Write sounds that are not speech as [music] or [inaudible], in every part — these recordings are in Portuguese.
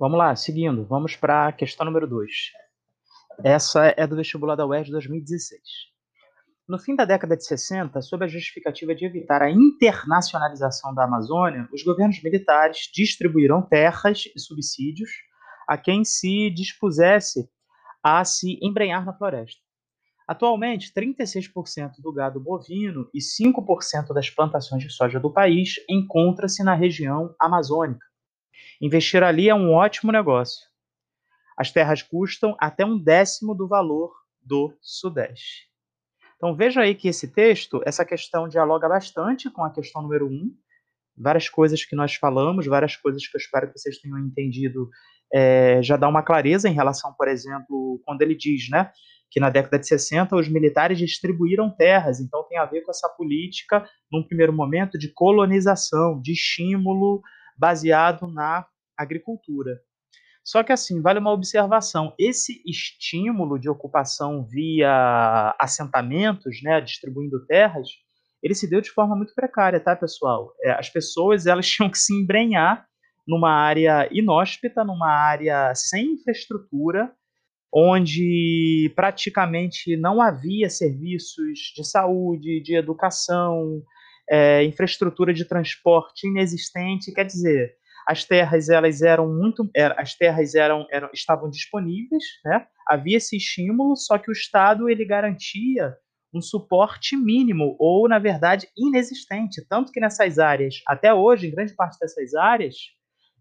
Vamos lá, seguindo, vamos para a questão número 2. Essa é do vestibular da UERJ 2016. No fim da década de 60, sob a justificativa de evitar a internacionalização da Amazônia, os governos militares distribuíram terras e subsídios a quem se dispusesse a se embrenhar na floresta. Atualmente, 36% do gado bovino e 5% das plantações de soja do país encontra-se na região amazônica. Investir ali é um ótimo negócio. As terras custam até um décimo do valor do Sudeste. Então veja aí que esse texto, essa questão dialoga bastante com a questão número 1, um, várias coisas que nós falamos, várias coisas que eu espero que vocês tenham entendido, é, já dá uma clareza em relação, por exemplo, quando ele diz, né, que na década de 60 os militares distribuíram terras, então tem a ver com essa política, num primeiro momento, de colonização, de estímulo baseado na agricultura. Só que assim, vale uma observação, esse estímulo de ocupação via assentamentos, né, distribuindo terras, ele se deu de forma muito precária, tá, pessoal? É, as pessoas elas [laughs] tinham que se embrenhar numa área inóspita, numa área sem infraestrutura, onde praticamente não havia serviços de saúde, de educação, é, infraestrutura de transporte inexistente. Quer dizer, as terras elas eram muito, as terras eram, eram estavam disponíveis, né? Havia esse estímulo, só que o Estado ele garantia um suporte mínimo ou na verdade inexistente, tanto que nessas áreas, até hoje, em grande parte dessas áreas,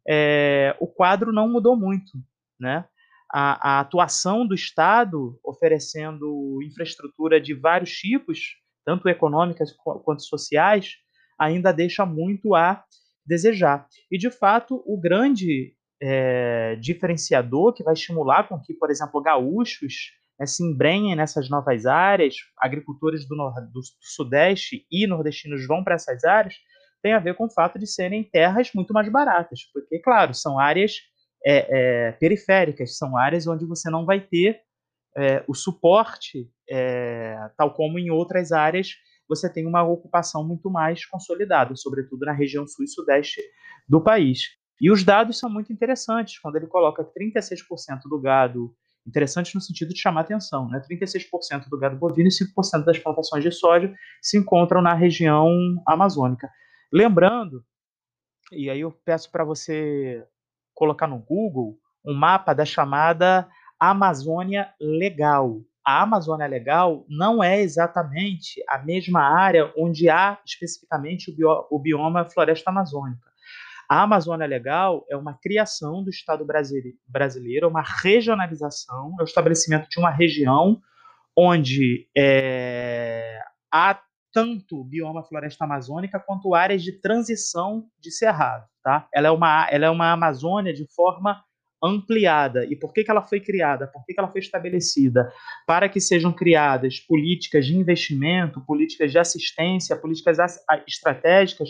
é, o quadro não mudou muito, né? A, a, atuação do Estado oferecendo infraestrutura de vários tipos, tanto econômicas quanto sociais, ainda deixa muito a desejar. E, de fato, o grande é, diferenciador que vai estimular com que, por exemplo, gaúchos né, se embrenhem nessas novas áreas, agricultores do, do Sudeste e nordestinos vão para essas áreas, tem a ver com o fato de serem terras muito mais baratas, porque, claro, são áreas é, é, periféricas, são áreas onde você não vai ter é, o suporte, é, tal como em outras áreas você tem uma ocupação muito mais consolidada, sobretudo na região sul e sudeste do país. E os dados são muito interessantes, quando ele coloca 36% do gado, interessante no sentido de chamar atenção, né? 36% do gado bovino e 5% das plantações de soja se encontram na região amazônica. Lembrando, e aí eu peço para você colocar no Google um mapa da chamada Amazônia Legal a Amazônia Legal não é exatamente a mesma área onde há especificamente o, bio, o bioma floresta amazônica. A Amazônia Legal é uma criação do Estado brasileiro, uma regionalização, é o estabelecimento de uma região onde é, há tanto bioma floresta amazônica quanto áreas de transição de cerrado. Tá? Ela, é uma, ela é uma Amazônia de forma ampliada. E por que, que ela foi criada? Por que, que ela foi estabelecida? Para que sejam criadas políticas de investimento, políticas de assistência, políticas estratégicas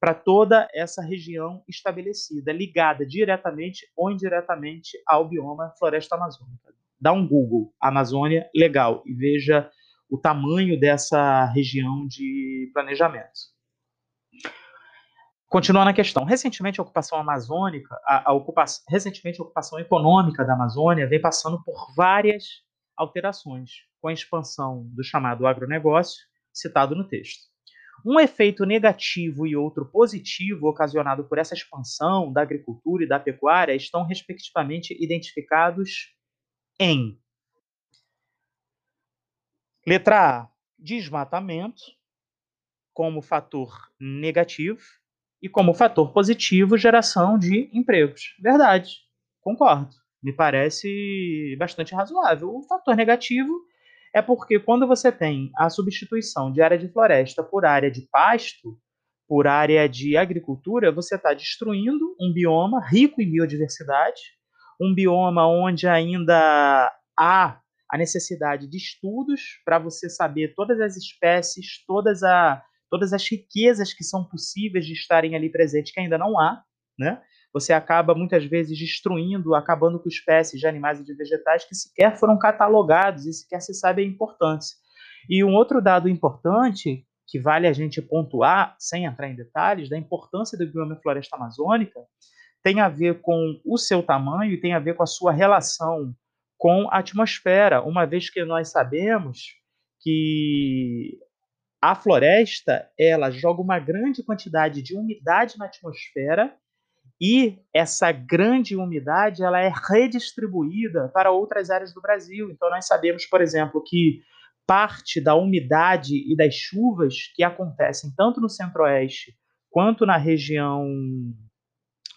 para toda essa região estabelecida, ligada diretamente ou indiretamente ao bioma floresta amazônica. Dá um Google, Amazônia Legal, e veja o tamanho dessa região de planejamento. Continuando a questão, recentemente a ocupação amazônica, a, a recentemente a ocupação econômica da Amazônia vem passando por várias alterações, com a expansão do chamado agronegócio, citado no texto. Um efeito negativo e outro positivo ocasionado por essa expansão da agricultura e da pecuária estão respectivamente identificados em letra A, desmatamento como fator negativo, e como fator positivo, geração de empregos. Verdade, concordo. Me parece bastante razoável. O fator negativo é porque quando você tem a substituição de área de floresta por área de pasto, por área de agricultura, você está destruindo um bioma rico em biodiversidade, um bioma onde ainda há a necessidade de estudos para você saber todas as espécies, todas a, todas as riquezas que são possíveis de estarem ali presentes, que ainda não há, né? Você acaba muitas vezes destruindo, acabando com espécies de animais e de vegetais que sequer foram catalogados e sequer se sabe a importância. E um outro dado importante que vale a gente pontuar, sem entrar em detalhes, da importância do bioma floresta amazônica, tem a ver com o seu tamanho e tem a ver com a sua relação com a atmosfera, uma vez que nós sabemos que a floresta ela joga uma grande quantidade de umidade na atmosfera e essa grande umidade ela é redistribuída para outras áreas do Brasil. Então nós sabemos, por exemplo, que parte da umidade e das chuvas que acontecem tanto no Centro-Oeste quanto na região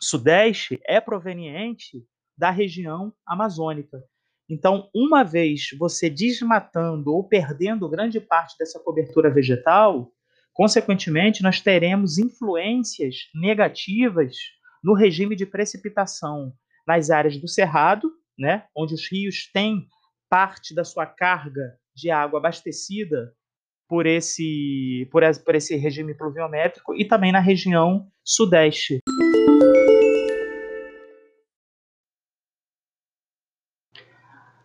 Sudeste é proveniente da região amazônica. Então, uma vez você desmatando ou perdendo grande parte dessa cobertura vegetal, consequentemente, nós teremos influências negativas no regime de precipitação nas áreas do Cerrado, né, onde os rios têm parte da sua carga de água abastecida por esse, por, esse regime pluviométrico, e também na região Sudeste.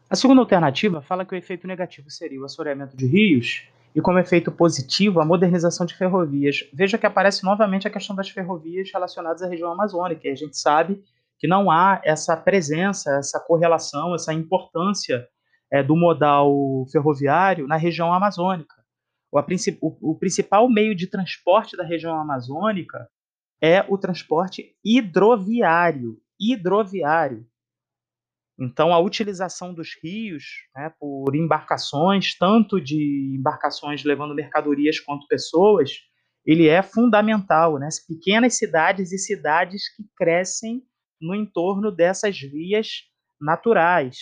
A segunda alternativa fala que o efeito negativo seria o assoreamento de rios e, como efeito positivo, a modernização de ferrovias. Veja que aparece novamente a questão das ferrovias relacionadas à região amazônica, e a gente sabe que não há essa presença, essa correlação, essa importância é, do modal ferroviário na região amazônica. O, o, o principal meio de transporte da região amazônica é o transporte hidroviário. Hidroviário. Então, a utilização dos rios né, por embarcações, tanto de embarcações levando mercadorias quanto pessoas, ele é fundamental. Né? Pequenas cidades e cidades que crescem no entorno dessas vias naturais.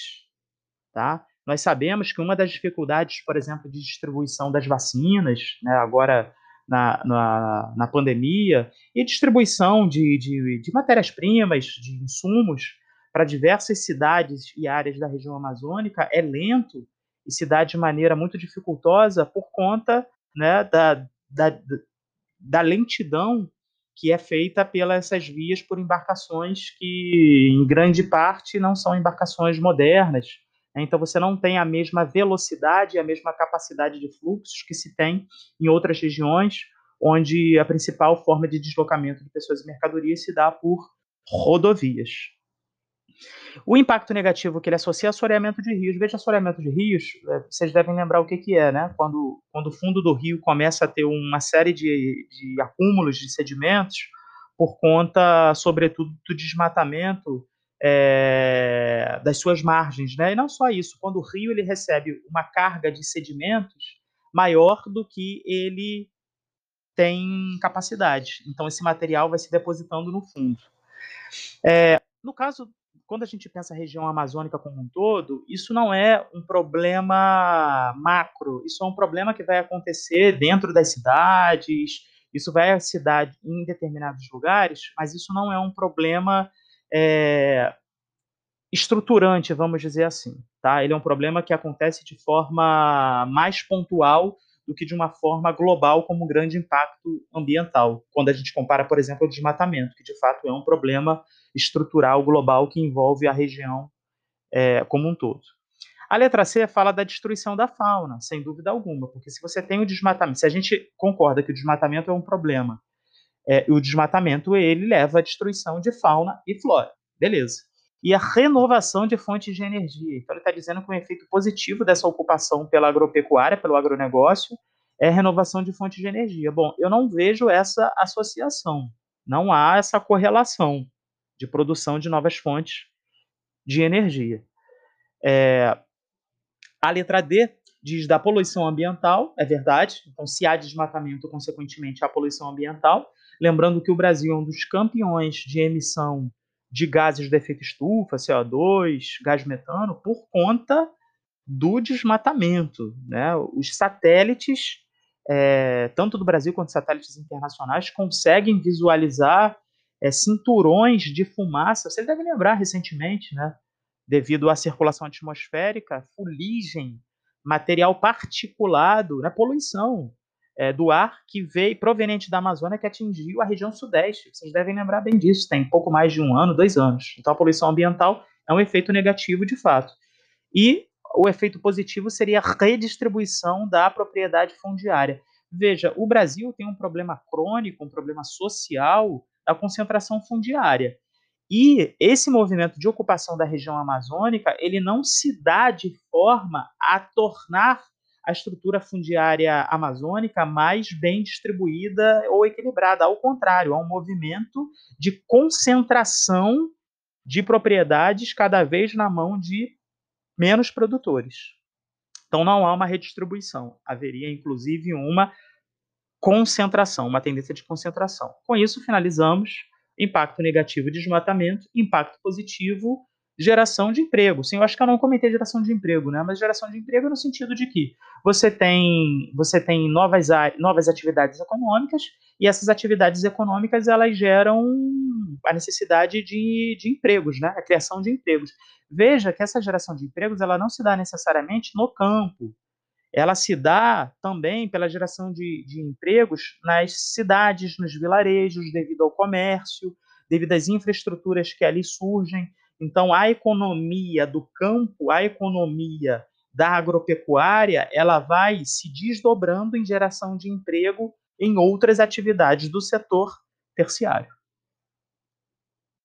Tá? Nós sabemos que uma das dificuldades, por exemplo, de distribuição das vacinas, né, agora na, na, na, pandemia, e distribuição de, de, de matérias-primas, de insumos, para diversas cidades e áreas da região amazônica é lento e se dá de maneira muito dificultosa por conta né, da, da, da lentidão que é feita pelas essas vias por embarcações que, em grande parte, não são embarcações modernas. Né? Então, você não tem a mesma velocidade, a mesma capacidade de fluxos que se tem em outras regiões, onde a principal forma de deslocamento de pessoas e mercadorias se dá por rodovias. O impacto negativo que ele associa a assoreamento de rios. Veja, assoreamento de rios, é, vocês devem lembrar o que, que é, né? Quando, quando o fundo do rio começa a ter uma série de, de acúmulos de sedimentos, por conta, sobretudo, do desmatamento é, das suas margens, né? E não só isso, quando o rio ele recebe uma carga de sedimentos maior do que ele tem capacidade. Então, esse material vai se depositando no fundo. É, no caso quando a gente pensa a região amazônica como um todo, isso não é um problema macro, isso é um problema que vai acontecer dentro das cidades, isso vai se dar em determinados lugares, mas isso não é um problema é, estruturante, vamos dizer assim. Tá? Ele é um problema que acontece de forma mais pontual do que de uma forma global como um grande impacto ambiental, quando a gente compara, por exemplo, o desmatamento, que de fato é um problema estrutural global que envolve a região é, como um todo. A letra C fala da destruição da fauna, sem dúvida alguma, porque se você tem o desmatamento, se a gente concorda que o desmatamento é um problema, é, o desmatamento ele leva à destruição de fauna e flora, beleza? E a renovação de fontes de energia. Então ele está dizendo que o efeito positivo dessa ocupação pela agropecuária, pelo agronegócio, é a renovação de fontes de energia. Bom, eu não vejo essa associação, não há essa correlação de produção de novas fontes de energia. É, a letra D diz da poluição ambiental, é verdade. Então, se há desmatamento, consequentemente, há poluição ambiental. Lembrando que o Brasil é um dos campeões de emissão de gases de efeito estufa, CO2, gás metano, por conta do desmatamento. Né? Os satélites, é, tanto do Brasil quanto satélites internacionais, conseguem visualizar é, cinturões de fumaça. Você deve lembrar recentemente, né? Devido à circulação atmosférica, fuligem, material particulado, né, poluição é, do ar que veio proveniente da Amazônia que atingiu a região sudeste. Vocês devem lembrar bem disso, tem pouco mais de um ano, dois anos. Então a poluição ambiental é um efeito negativo de fato. E o efeito positivo seria a redistribuição da propriedade fundiária. Veja, o Brasil tem um problema crônico, um problema social da concentração fundiária. E esse movimento de ocupação da região amazônica, ele não se dá de forma a tornar a estrutura fundiária amazônica mais bem distribuída ou equilibrada. Ao contrário, há um movimento de concentração de propriedades cada vez na mão de menos produtores. Então não há uma redistribuição, haveria inclusive uma concentração, uma tendência de concentração. Com isso, finalizamos impacto negativo desmatamento, impacto positivo geração de emprego. Sim, eu acho que eu não comentei geração de emprego, né? Mas geração de emprego no sentido de que você tem você tem novas novas atividades econômicas e essas atividades econômicas elas geram a necessidade de, de empregos, né? A criação de empregos. Veja que essa geração de empregos ela não se dá necessariamente no campo. Ela se dá também pela geração de, de empregos nas cidades, nos vilarejos, devido ao comércio, devido às infraestruturas que ali surgem. Então, a economia do campo, a economia da agropecuária, ela vai se desdobrando em geração de emprego em outras atividades do setor terciário.